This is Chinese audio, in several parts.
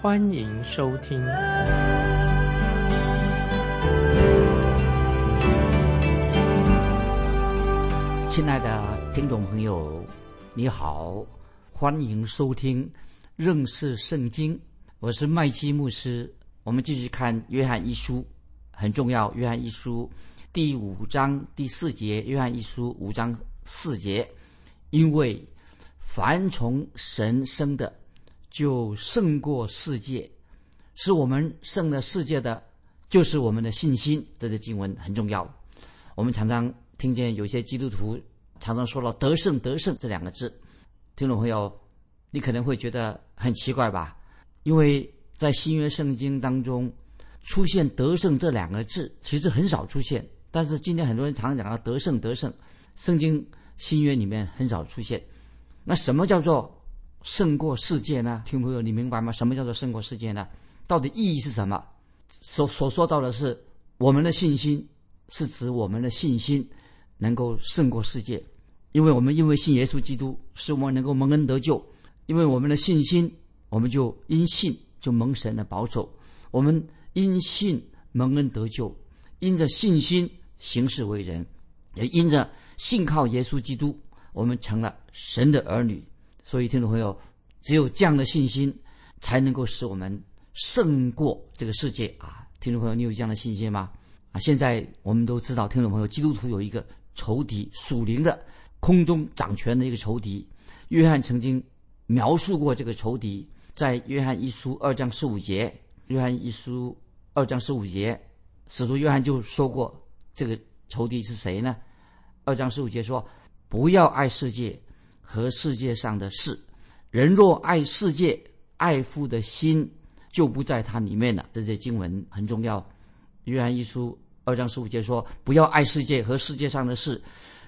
欢迎收听。亲爱的听众朋友，你好，欢迎收听认识圣经。我是麦基牧师。我们继续看约翰一书，很重要。约翰一书第五章第四节，约翰一书五章四节，因为凡从神生的，就胜过世界。是我们胜了世界的，就是我们的信心。这个经文很重要。我们常常听见有些基督徒。常常说了“得胜，得胜”这两个字，听众朋友，你可能会觉得很奇怪吧？因为在新约圣经当中出现“得胜”这两个字，其实很少出现。但是今天很多人常常讲到“得胜，得胜”，圣经新约里面很少出现。那什么叫做胜过世界呢？听朋友，你明白吗？什么叫做胜过世界呢？到底意义是什么？所所说到的是我们的信心，是指我们的信心。能够胜过世界，因为我们因为信耶稣基督，使我们能够蒙恩得救。因为我们的信心，我们就因信就蒙神的保守。我们因信蒙恩得救，因着信心行事为人，也因着信靠耶稣基督，我们成了神的儿女。所以，听众朋友，只有这样的信心，才能够使我们胜过这个世界啊！听众朋友，你有这样的信心吗？啊，现在我们都知道，听众朋友，基督徒有一个。仇敌属灵的空中掌权的一个仇敌，约翰曾经描述过这个仇敌，在约翰一书二章十五节，约翰一书二章十五节，使徒约翰就说过这个仇敌是谁呢？二章十五节说：“不要爱世界和世界上的事，人若爱世界，爱父的心就不在他里面了。”这些经文很重要。约翰一书。二章十五节说：“不要爱世界和世界上的事，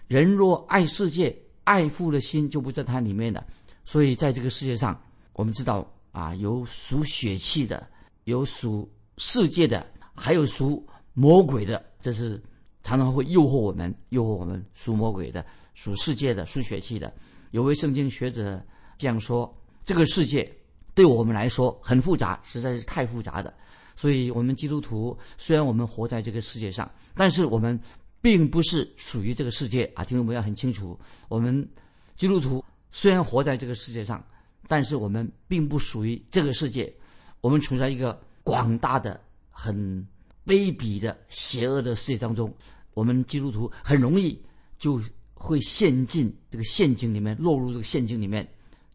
人若爱世界，爱父的心就不在它里面了。所以，在这个世界上，我们知道啊，有属血气的，有属世界的，还有属魔鬼的。这是常常会诱惑我们，诱惑我们属魔鬼的、属世界的、属血气的。有位圣经学者这样说：这个世界对我们来说很复杂，实在是太复杂的。”所以，我们基督徒虽然我们活在这个世界上，但是我们并不是属于这个世界啊！听众朋友很清楚，我们基督徒虽然活在这个世界上，但是我们并不属于这个世界。我们处在一个广大的、很卑鄙的、邪恶的世界当中。我们基督徒很容易就会陷进这个陷阱里面，落入这个陷阱里面。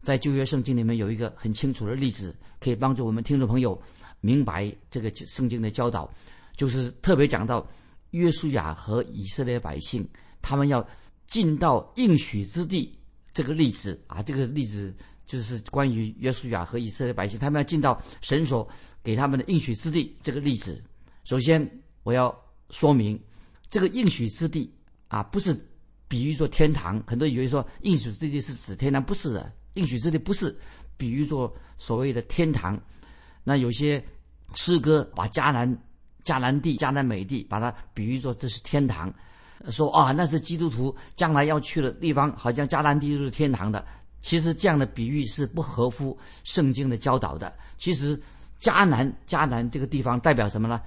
在旧约圣经里面有一个很清楚的例子，可以帮助我们听众朋友。明白这个圣经的教导，就是特别讲到约书亚和以色列百姓，他们要进到应许之地这个例子啊，这个例子就是关于约书亚和以色列百姓，他们要进到神所给他们的应许之地这个例子。首先，我要说明这个应许之地啊，不是比喻作天堂。很多以为说应许之地是指天堂，不是的，应许之地不是比喻作所谓的天堂。那有些。诗歌把迦南、迦南地、迦南美地，把它比喻作这是天堂，说啊，那是基督徒将来要去的地方，好像迦南地就是天堂的。其实这样的比喻是不合乎圣经的教导的。其实迦南、迦南这个地方代表什么呢？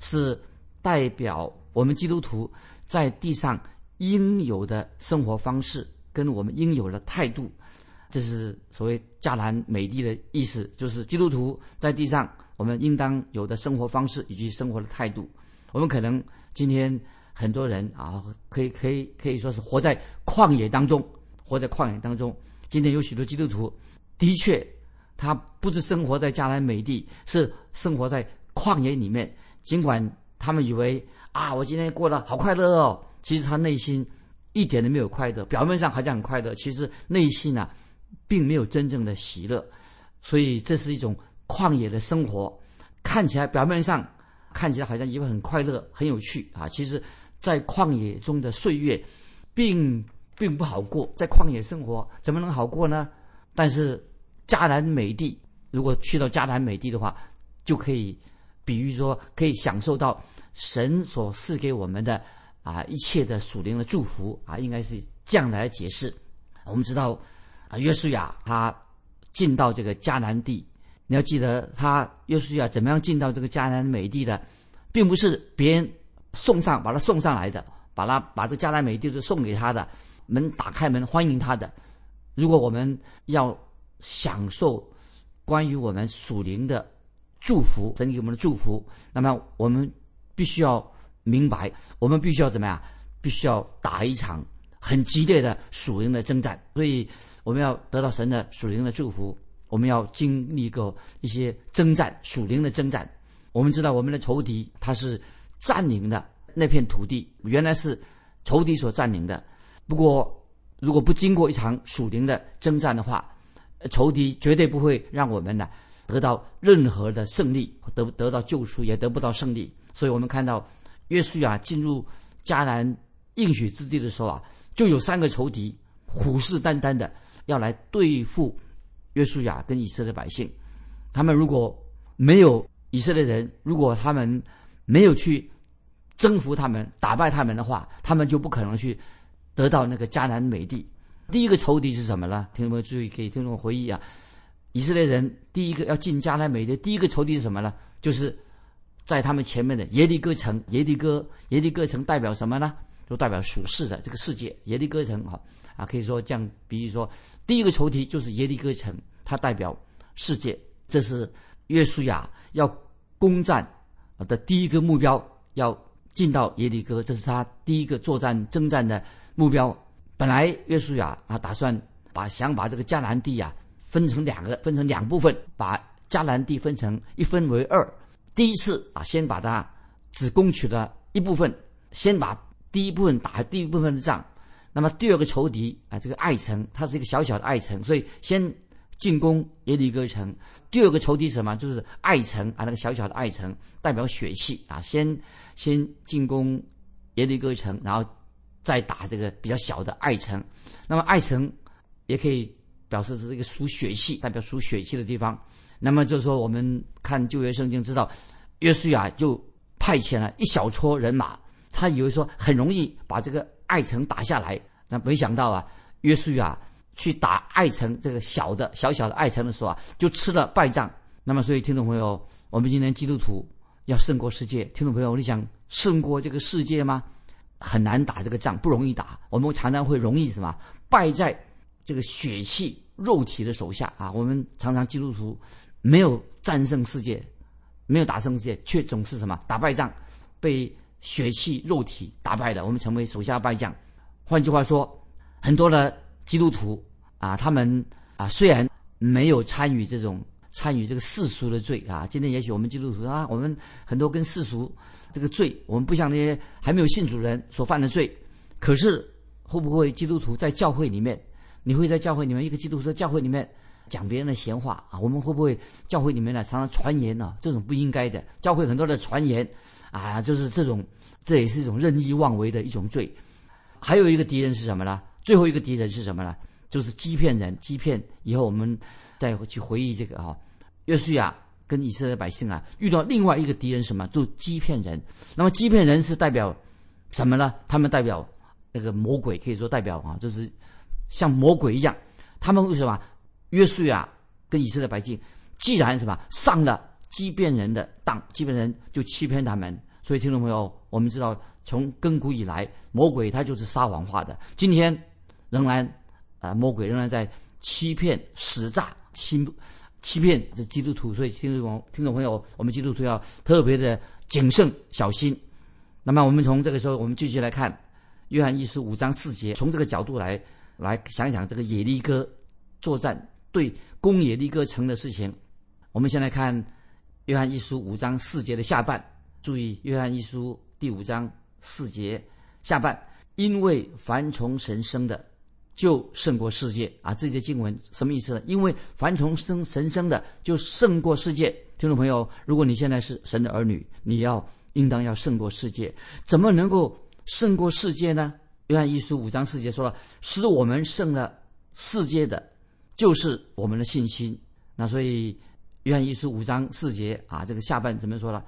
是代表我们基督徒在地上应有的生活方式，跟我们应有的态度。这是所谓迦南美地的意思，就是基督徒在地上。我们应当有的生活方式以及生活的态度，我们可能今天很多人啊，可以可以可以说是活在旷野当中，活在旷野当中。今天有许多基督徒，的确，他不是生活在迦南美地，是生活在旷野里面。尽管他们以为啊，我今天过得好快乐哦，其实他内心一点都没有快乐，表面上好像很快乐，其实内心呢，并没有真正的喜乐。所以这是一种。旷野的生活，看起来表面上看起来好像一个很快乐、很有趣啊。其实，在旷野中的岁月，并并不好过。在旷野生活怎么能好过呢？但是迦南美地，如果去到迦南美地的话，就可以比喻说，可以享受到神所赐给我们的啊一切的属灵的祝福啊，应该是这样来解释。我们知道啊，约书亚他进到这个迦南地。你要记得，他约书亚怎么样进到这个迦南美地的，并不是别人送上把他送上来的，把他把这迦南美地是送给他的，门打开门欢迎他的。如果我们要享受关于我们属灵的祝福，神给我们的祝福，那么我们必须要明白，我们必须要怎么样？必须要打一场很激烈的属灵的征战。所以我们要得到神的属灵的祝福。我们要经历过一些征战，属灵的征战。我们知道我们的仇敌他是占领的那片土地，原来是仇敌所占领的。不过，如果不经过一场属灵的征战的话，仇敌绝对不会让我们呢得到任何的胜利，得得到救赎，也得不到胜利。所以我们看到约书亚进入迦南应许之地的时候啊，就有三个仇敌虎视眈眈的要来对付。约书亚跟以色列百姓，他们如果没有以色列人，如果他们没有去征服他们、打败他们的话，他们就不可能去得到那个迦南美地。第一个仇敌是什么呢？听众们注意，给听众回忆啊，以色列人第一个要进迦南美地，第一个仇敌是什么呢？就是在他们前面的耶利哥城。耶利哥，耶利哥城代表什么呢？就代表属世的这个世界。耶利哥城啊。啊，可以说这样，比如说，第一个仇敌就是耶利哥城，它代表世界，这是约书亚要攻占的第一个目标，要进到耶利哥，这是他第一个作战征战的目标。本来约书亚啊，打算把想把这个迦南地啊分成两个，分成两部分，把迦南地分成一分为二。第一次啊，先把它只攻取了一部分，先把第一部分打第一部分的仗。那么第二个仇敌啊，这个爱城，它是一个小小的爱城，所以先进攻耶利哥城。第二个仇敌什么？就是爱城啊，那个小小的爱城代表血气啊，先先进攻耶利哥城，然后再打这个比较小的爱城。那么爱城也可以表示是一个属血气，代表属血气的地方。那么就是说，我们看旧约圣经知道，约书亚就派遣了一小撮人马，他以为说很容易把这个。爱城打下来，那没想到啊，约书亚去打爱城这个小的小小的爱城的时候啊，就吃了败仗。那么，所以听众朋友，我们今天基督徒要胜过世界。听众朋友，你想胜过这个世界吗？很难打这个仗，不容易打。我们常常会容易什么败在这个血气肉体的手下啊。我们常常基督徒没有战胜世界，没有打胜世界，却总是什么打败仗，被。血气肉体打败的，我们成为手下败将。换句话说，很多的基督徒啊，他们啊虽然没有参与这种参与这个世俗的罪啊，今天也许我们基督徒啊，我们很多跟世俗这个罪，我们不像那些还没有信主人所犯的罪。可是会不会基督徒在教会里面，你会在教会里面一个基督徒在教会里面讲别人的闲话啊？我们会不会教会里面呢常常传言呢？这种不应该的，教会很多的传言。啊，就是这种，这也是一种任意妄为的一种罪。还有一个敌人是什么呢？最后一个敌人是什么呢？就是欺骗人，欺骗。以后我们再去回忆这个啊，约书亚跟以色列百姓啊，遇到另外一个敌人什么？就欺骗人。那么欺骗人是代表什么呢？他们代表那个魔鬼，可以说代表啊，就是像魔鬼一样。他们为什么？约书亚跟以色列百姓既然什么上了。欺骗人的当，欺骗人就欺骗他们。所以听众朋友，我们知道从亘古以来，魔鬼他就是撒谎话的。今天仍然啊，魔鬼仍然在欺骗、使诈、欺欺骗这基督徒。所以听众朋听众朋友，我们基督徒要特别的谨慎小心。那么我们从这个时候，我们继续来看《约翰一书》五章四节，从这个角度来来想想这个耶利哥作战对公野利哥城的事情。我们先来看。约翰一书五章四节的下半，注意约翰一书第五章四节下半，因为凡从神生的，就胜过世界啊！这些经文什么意思呢？因为凡从生神生的，就胜过世界。听众朋友，如果你现在是神的儿女，你要应当要胜过世界。怎么能够胜过世界呢？约翰一书五章四节说了：“使我们胜了世界的，就是我们的信心。”那所以约翰一书五章四节啊，这个下半怎么说呢？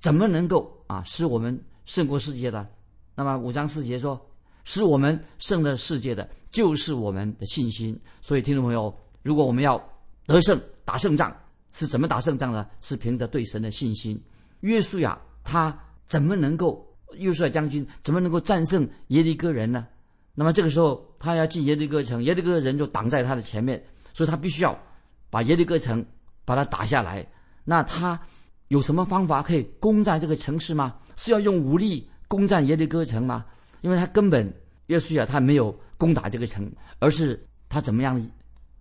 怎么能够啊使我们胜过世界的？那么五章四节说。使我们胜了世界的，就是我们的信心。所以，听众朋友，如果我们要得胜、打胜仗，是怎么打胜仗呢？是凭着对神的信心。约书亚他怎么能够？约书亚将军怎么能够战胜耶利哥人呢？那么这个时候，他要进耶利哥城，耶利哥人就挡在他的前面，所以他必须要把耶利哥城把它打下来。那他有什么方法可以攻占这个城市吗？是要用武力攻占耶利哥城吗？因为他根本约书亚他没有攻打这个城，而是他怎么样？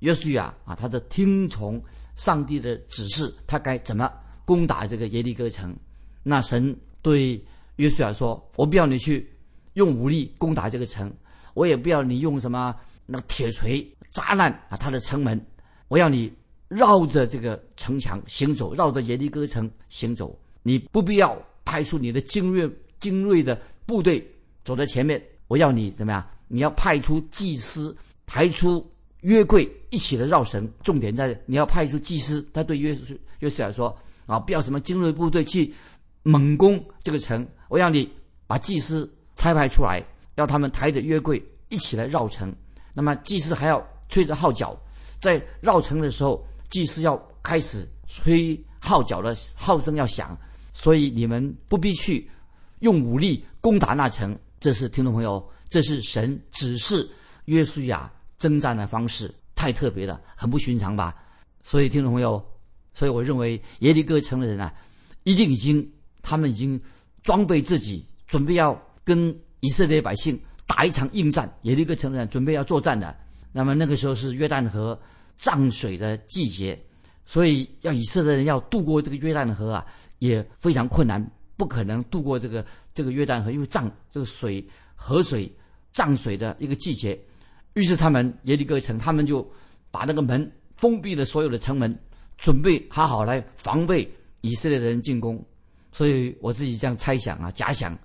约书亚啊，他的听从上帝的指示，他该怎么攻打这个耶利哥城？那神对约书亚说：“我不要你去用武力攻打这个城，我也不要你用什么那个铁锤砸烂啊他的城门，我要你绕着这个城墙行走，绕着耶利哥城行走。你不必要派出你的精锐精锐的部队。”走在前面，我要你怎么样？你要派出祭司，排出约柜，一起的绕城。重点在你要派出祭司。他对约书约书亚说：“啊，不要什么精锐部队去猛攻这个城，我要你把祭司差派出来，要他们抬着约柜一起来绕城。那么祭司还要吹着号角，在绕城的时候，祭司要开始吹号角的号声要响，所以你们不必去用武力攻打那城。”这是听众朋友，这是神指示约书亚征战的方式，太特别了，很不寻常吧？所以听众朋友，所以我认为耶利哥城的人啊，一定已经他们已经装备自己，准备要跟以色列百姓打一场硬战。耶利哥城呢准备要作战的。那么那个时候是约旦河涨水的季节，所以要以色列人要渡过这个约旦河啊，也非常困难。不可能渡过这个这个约旦河，因为涨这个水河水涨水的一个季节，于是他们耶利哥城，他们就把那个门封闭了所有的城门，准备好好来防备以色列人进攻。所以我自己这样猜想啊，假想，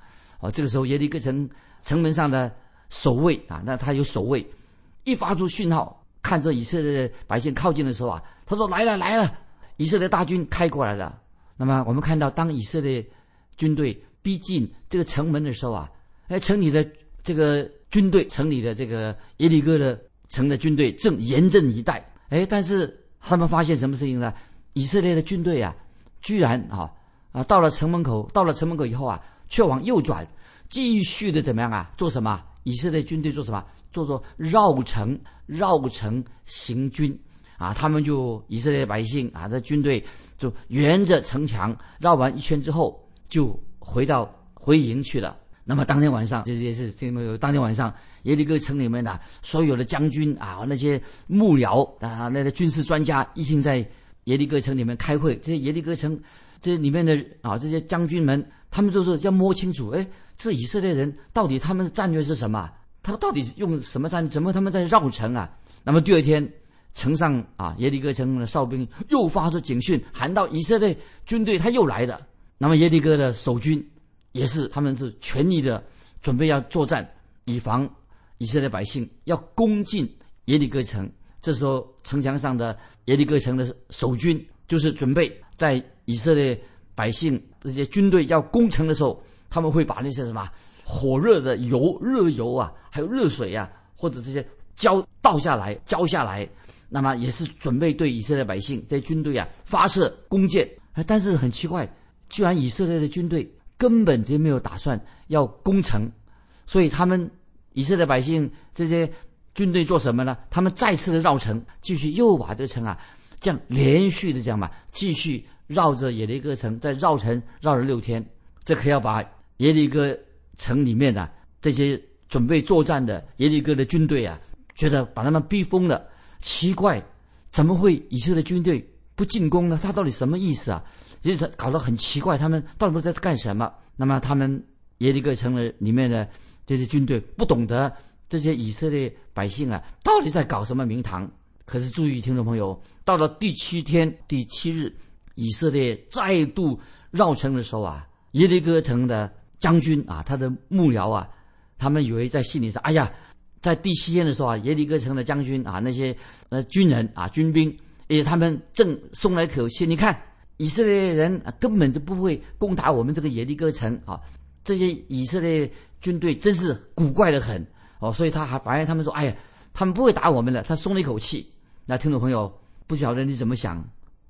哦，这个时候耶利哥城城门上的守卫啊，那他有守卫，一发出讯号，看着以色列的百姓靠近的时候啊，他说来了来了，以色列大军开过来了。那么我们看到当以色列。军队逼近这个城门的时候啊，哎，城里的这个军队，城里的这个耶利哥的城的军队正严阵以待。哎，但是他们发现什么事情呢？以色列的军队啊，居然啊啊到了城门口，到了城门口以后啊，却往右转，继续的怎么样啊？做什么？以色列军队做什么？做做绕城，绕城行军啊！他们就以色列百姓啊，这军队就沿着城墙绕完一圈之后。就回到回营去了。那么当天晚上，这些是听没有？当天晚上，耶利哥城里面的所有的将军啊，那些幕僚啊，那些军事专家，一起在耶利哥城里面开会。这些耶利哥城这里面的啊，这些将军们，他们就是要摸清楚，哎，这以色列人到底他们的战略是什么？他们到底用什么战？怎么他们在绕城啊？那么第二天，城上啊，耶利哥城的哨兵又发出警讯，喊到以色列军队他又来了。那么耶利哥的守军也是，他们是全力的准备要作战，以防以色列百姓要攻进耶利哥城。这时候城墙上的耶利哥城的守军就是准备在以色列百姓这些军队要攻城的时候，他们会把那些什么火热的油、热油啊，还有热水啊，或者这些浇倒下来、浇下来，那么也是准备对以色列百姓这军队啊发射弓箭。但是很奇怪。居然以色列的军队根本就没有打算要攻城，所以他们以色列百姓这些军队做什么呢？他们再次的绕城，继续又把这城啊，这样连续的这样吧，继续绕着耶利哥城再绕城绕了六天，这可要把耶利哥城里面的这些准备作战的耶利哥的军队啊，觉得把他们逼疯了。奇怪，怎么会以色列军队不进攻呢？他到底什么意思啊？就是搞得很奇怪，他们到底在干什么？那么他们耶利哥城的里面的这些军队不懂得这些以色列百姓啊，到底在搞什么名堂？可是注意，听众朋友，到了第七天、第七日，以色列再度绕城的时候啊，耶利哥城的将军啊，他的幕僚啊，他们以为在心里说：“哎呀，在第七天的时候啊，耶利哥城的将军啊，那些呃军人啊、军兵，也，他们正松了一口气。你看，以色列人根本就不会攻打我们这个耶利哥城啊，这些以色列军队真是古怪的很哦，所以他还反而他们说：哎呀，他们不会打我们的，他松了一口气。”那听众朋友，不晓得你怎么想？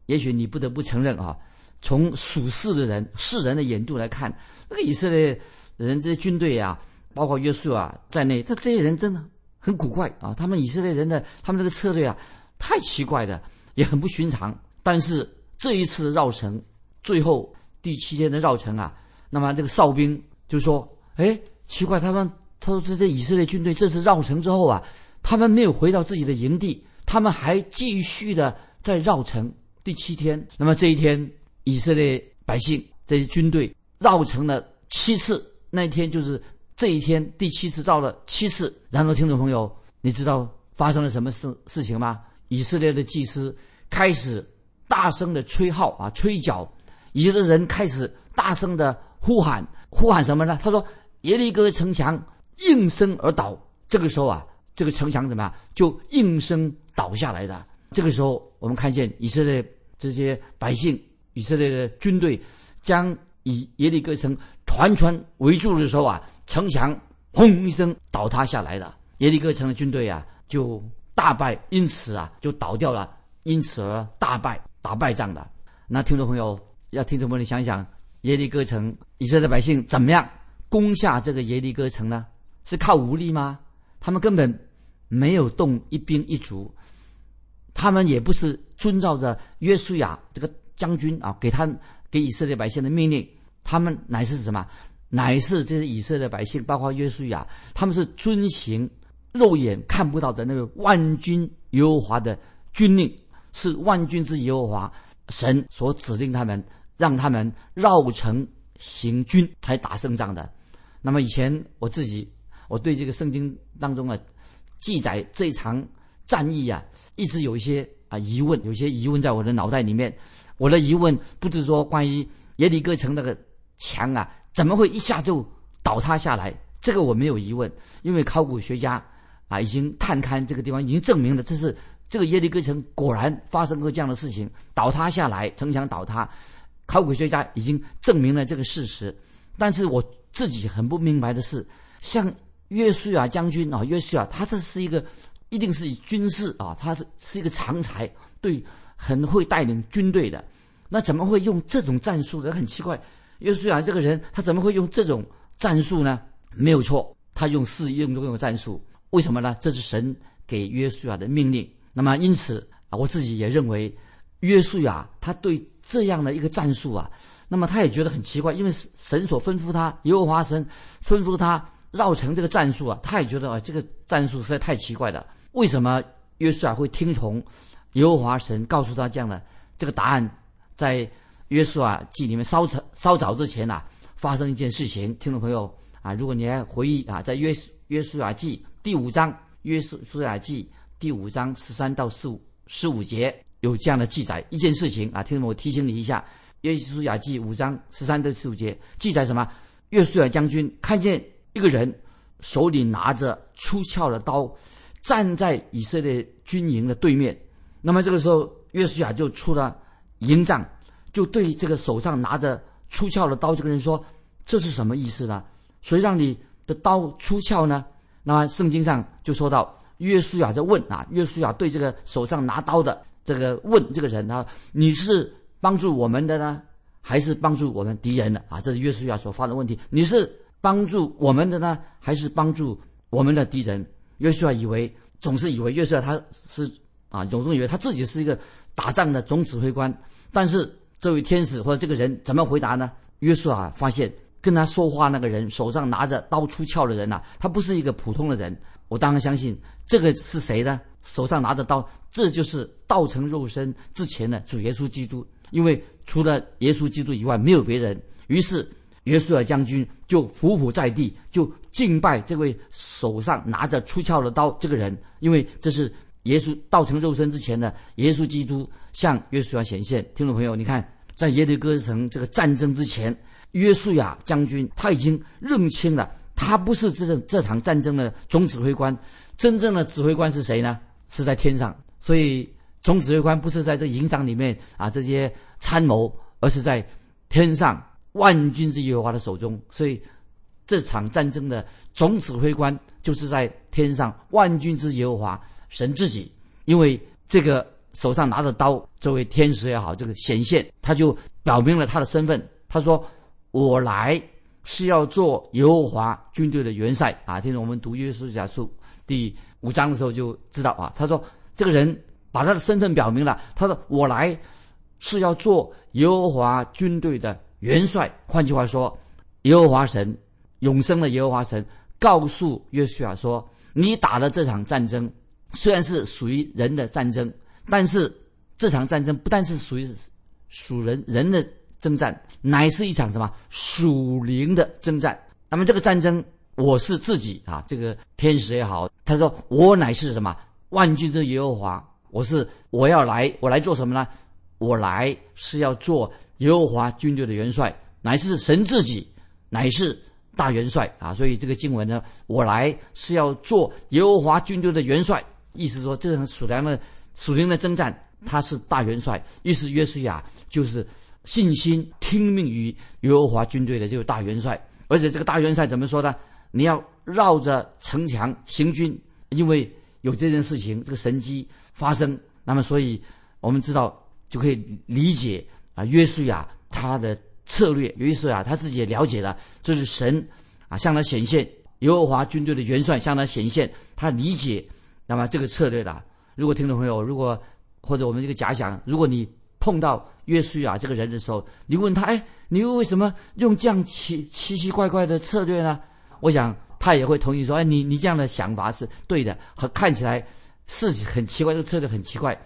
也许你不得不承认啊，从属世的人、世人的眼度来看，那个以色列人这些军队啊，包括约书啊在内，他这些人真的很古怪啊。他们以色列人的他们这个策略啊，太奇怪的，也很不寻常。但是这一次的绕城，最后第七天的绕城啊，那么这个哨兵就说：“哎，奇怪，他们他说这些以色列军队这次绕城之后啊，他们没有回到自己的营地。”他们还继续的在绕城。第七天，那么这一天，以色列百姓这些军队绕城了七次。那一天就是这一天第七次绕了七次。然后，听众朋友，你知道发生了什么事事情吗？以色列的祭司开始大声的吹号啊，吹角，以色列人开始大声的呼喊，呼喊什么呢？他说：“耶利哥城墙应声而倒。”这个时候啊，这个城墙怎么样？就应声。倒下来的。这个时候，我们看见以色列这些百姓、以色列的军队将以耶利哥城团团围住的时候啊，城墙轰一声倒塌下来了。耶利哥城的军队啊就大败，因此啊就倒掉了，因此而大败，打败仗的。那听众朋友要听众朋友想想，耶利哥城以色列百姓怎么样攻下这个耶利哥城呢？是靠武力吗？他们根本没有动一兵一卒。他们也不是遵照着约书亚这个将军啊，给他给以色列百姓的命令，他们乃是什么？乃是这些以色列百姓，包括约书亚，他们是遵行肉眼看不到的那个万军耶和华的军令，是万军之耶和华神所指令他们，让他们绕城行军，才打胜仗的。那么以前我自己，我对这个圣经当中啊记载这一场。战役啊，一直有一些啊疑问，有些疑问在我的脑袋里面。我的疑问不是说关于耶利哥城那个墙啊，怎么会一下就倒塌下来？这个我没有疑问，因为考古学家啊已经探勘这个地方，已经证明了这是这个耶利哥城果然发生过这样的事情，倒塌下来，城墙倒塌。考古学家已经证明了这个事实。但是我自己很不明白的是，像约书亚将军啊，约书亚他这是一个。一定是以军事啊，他是是一个常才，对，很会带领军队的。那怎么会用这种战术？这很奇怪，约书亚这个人，他怎么会用这种战术呢？没有错，他用试用这种战术。为什么呢？这是神给约书亚的命令。那么因此啊，我自己也认为，约书亚他对这样的一个战术啊，那么他也觉得很奇怪，因为神所吩咐他，耶和华神吩咐他绕城这个战术啊，他也觉得啊，这个战术实在太奇怪了。为什么约书亚会听从耶和华神告诉他这样的这个答案？在约书亚记里面稍早稍早之前呐，发生一件事情。听众朋友啊，如果你还回忆啊，在约约书亚记第五章，约书书亚记第五章十三到十五十五节有这样的记载一件事情啊。听众，我提醒你一下，约书亚记五章十三到十五节记载什么？约书亚将军看见一个人手里拿着出鞘的刀。站在以色列军营的对面，那么这个时候，约书亚就出了营帐，就对这个手上拿着出鞘的刀这个人说：“这是什么意思呢？谁让你的刀出鞘呢？”那圣经上就说到，约书亚在问啊，约书亚对这个手上拿刀的这个问这个人啊：“你是帮助我们的呢，还是帮助我们敌人的？”啊，这是约书亚所发的问题：“你是帮助我们的呢，还是帮助我们的敌人？”约书亚以为，总是以为约书亚他是啊，总是以为他自己是一个打仗的总指挥官。但是这位天使或者这个人怎么回答呢？约书亚发现跟他说话那个人手上拿着刀出鞘的人呐，他不是一个普通的人。我当然相信这个是谁呢？手上拿着刀，这就是道成肉身之前的主耶稣基督。因为除了耶稣基督以外，没有别人。于是约书亚将军就伏伏在地，就敬拜这位手上拿着出鞘的刀这个人，因为这是耶稣道成肉身之前的耶稣基督向约书亚显现。听众朋友，你看，在耶律哥城这个战争之前，约书亚将军他已经认清了，他不是这这场战争的总指挥官，真正的指挥官是谁呢？是在天上。所以总指挥官不是在这营帐里面啊，这些参谋，而是在天上。万军之耶和华的手中，所以这场战争的总指挥官就是在天上万军之耶和华神自己。因为这个手上拿着刀，这位天使也好，这个显现，他就表明了他的身份。他说：“我来是要做耶和华军队的元帅啊！”听着我们读约书亚书第五章的时候就知道啊。他说：“这个人把他的身份表明了。他说：我来是要做耶和华军队的。”元帅，换句话说，耶和华神，永生的耶和华神告诉约书亚说：“你打的这场战争，虽然是属于人的战争，但是这场战争不但是属于属人人的征战，乃是一场什么属灵的征战。那么这个战争，我是自己啊，这个天使也好，他说我乃是什么万军之耶和华，我是我要来，我来做什么呢？我来是要做。”耶和华军队的元帅乃是神自己，乃是大元帅啊！所以这个经文呢，我来是要做耶和华军队的元帅，意思说这场属灵的属灵的征战，他是大元帅。于是约书亚就是信心听命于耶和华军队的这个大元帅，而且这个大元帅怎么说呢？你要绕着城墙行军，因为有这件事情，这个神机发生，那么所以我们知道就可以理解。啊，约书亚他的策略，约书亚他自己也了解了，这是神啊向他显现，耶和华军队的元帅向他显现，他理解，那么这个策略的。如果听众朋友，如果或者我们这个假想，如果你碰到约书亚这个人的时候，你问他，哎，你为什么用这样奇奇奇怪怪的策略呢？我想他也会同意说，哎，你你这样的想法是对的，和看起来是很奇怪，这个策略很奇怪，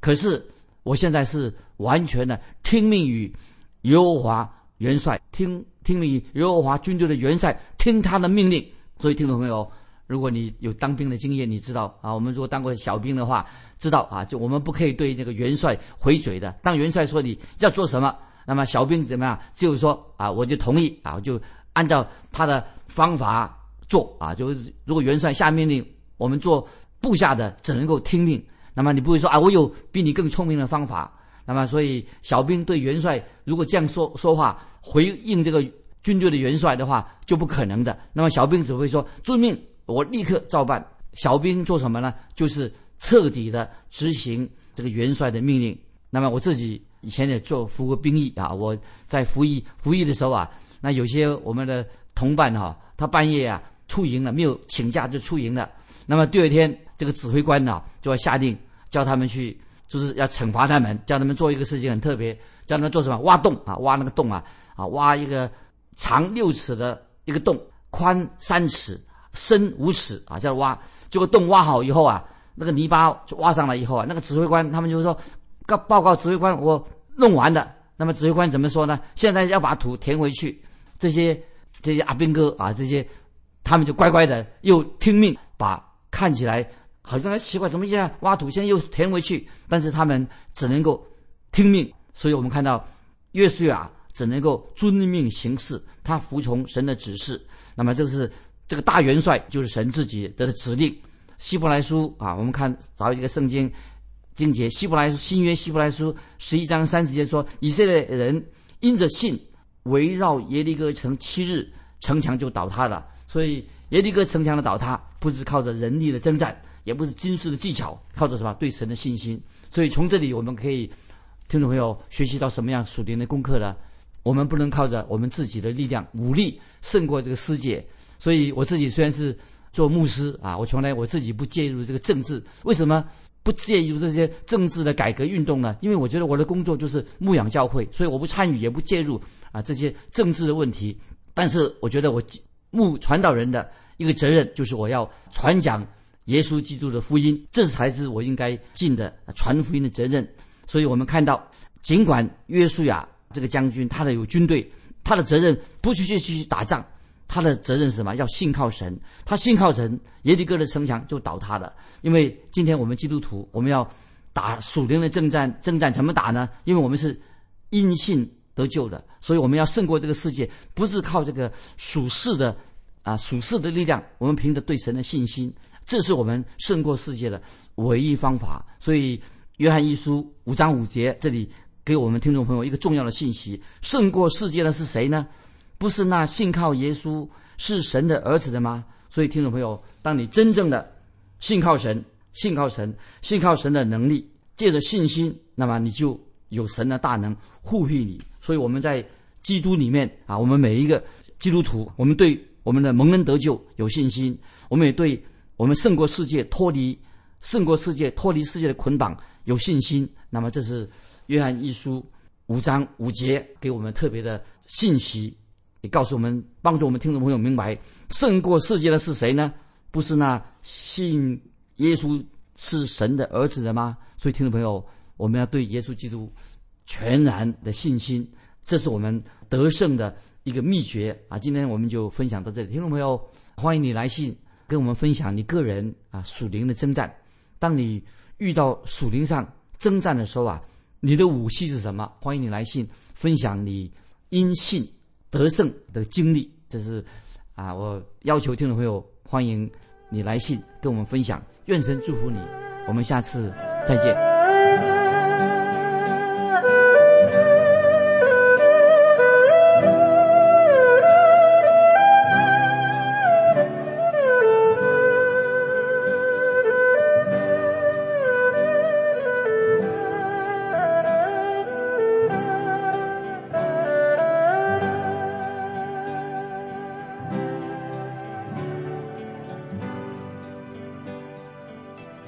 可是。我现在是完全的听命于耶和华元帅，听听命于耶和华军队的元帅，听他的命令。所以，听众朋友，如果你有当兵的经验，你知道啊，我们如果当过小兵的话，知道啊，就我们不可以对这个元帅回嘴的。当元帅说你要做什么，那么小兵怎么样？就是说啊，我就同意啊，就按照他的方法做啊。就是如果元帅下命令，我们做部下的只能够听命。那么你不会说啊，我有比你更聪明的方法。那么所以小兵对元帅如果这样说说话回应这个军队的元帅的话就不可能的。那么小兵只会说遵命，我立刻照办。小兵做什么呢？就是彻底的执行这个元帅的命令。那么我自己以前也做服过兵役啊，我在服役服役的时候啊，那有些我们的同伴哈，他半夜啊出营了，没有请假就出营了。那么第二天。这个指挥官呢，就要下令叫他们去，就是要惩罚他们，叫他们做一个事情很特别，叫他们做什么？挖洞啊，挖那个洞啊，啊，挖一个长六尺的一个洞，宽三尺，深五尺啊，叫挖。这个洞挖好以后啊，那个泥巴就挖上来以后啊，那个指挥官他们就说，告报告指挥官，我弄完了。那么指挥官怎么说呢？现在要把土填回去。这些这些阿兵哥啊，这些他们就乖乖的又听命，把看起来。好像很奇怪，怎么现在挖土，现在又填回去？但是他们只能够听命，所以我们看到约书亚只能够遵命行事，他服从神的指示。那么这是这个大元帅，就是神自己的指令。希伯来书啊，我们看找一个圣经经节，希伯来书新约希伯来书十一章三十节说，以色列人因着信围绕耶利哥城七日，城墙就倒塌了。所以耶利哥城墙的倒塌不是靠着人力的征战。也不是军事的技巧，靠着什么对神的信心。所以从这里我们可以，听众朋友学习到什么样属灵的功课呢？我们不能靠着我们自己的力量武力胜过这个世界。所以我自己虽然是做牧师啊，我从来我自己不介入这个政治。为什么不介入这些政治的改革运动呢？因为我觉得我的工作就是牧养教会，所以我不参与也不介入啊这些政治的问题。但是我觉得我牧传道人的一个责任就是我要传讲。耶稣基督的福音，这才是我应该尽的传福音的责任。所以，我们看到，尽管约书亚这个将军他的有军队，他的责任不是去去打仗，他的责任是什么？要信靠神。他信靠神，耶利哥的城墙就倒塌了。因为今天我们基督徒，我们要打属灵的征战，征战怎么打呢？因为我们是因信得救的，所以我们要胜过这个世界，不是靠这个属世的啊属世的力量，我们凭着对神的信心，这是我们胜过世界的唯一方法。所以，约翰一书五章五节这里给我们听众朋友一个重要的信息：胜过世界的是谁呢？不是那信靠耶稣是神的儿子的吗？所以，听众朋友，当你真正的信靠神、信靠神、信靠神的能力，借着信心，那么你就有神的大能护庇你。所以我们在基督里面啊，我们每一个基督徒，我们对我们的蒙恩得救有信心，我们也对我们胜过世界、脱离胜过世界、脱离世界的捆绑有信心。那么，这是约翰一书五章五节给我们特别的信息，也告诉我们，帮助我们听众朋友明白，胜过世界的是谁呢？不是那信耶稣是神的儿子的吗？所以，听众朋友，我们要对耶稣基督。全然的信心，这是我们得胜的一个秘诀啊！今天我们就分享到这里，听众朋友，欢迎你来信跟我们分享你个人啊属灵的征战。当你遇到属灵上征战的时候啊，你的武器是什么？欢迎你来信分享你因信得胜的经历。这是啊，我要求听众朋友欢迎你来信跟我们分享。愿神祝福你，我们下次再见。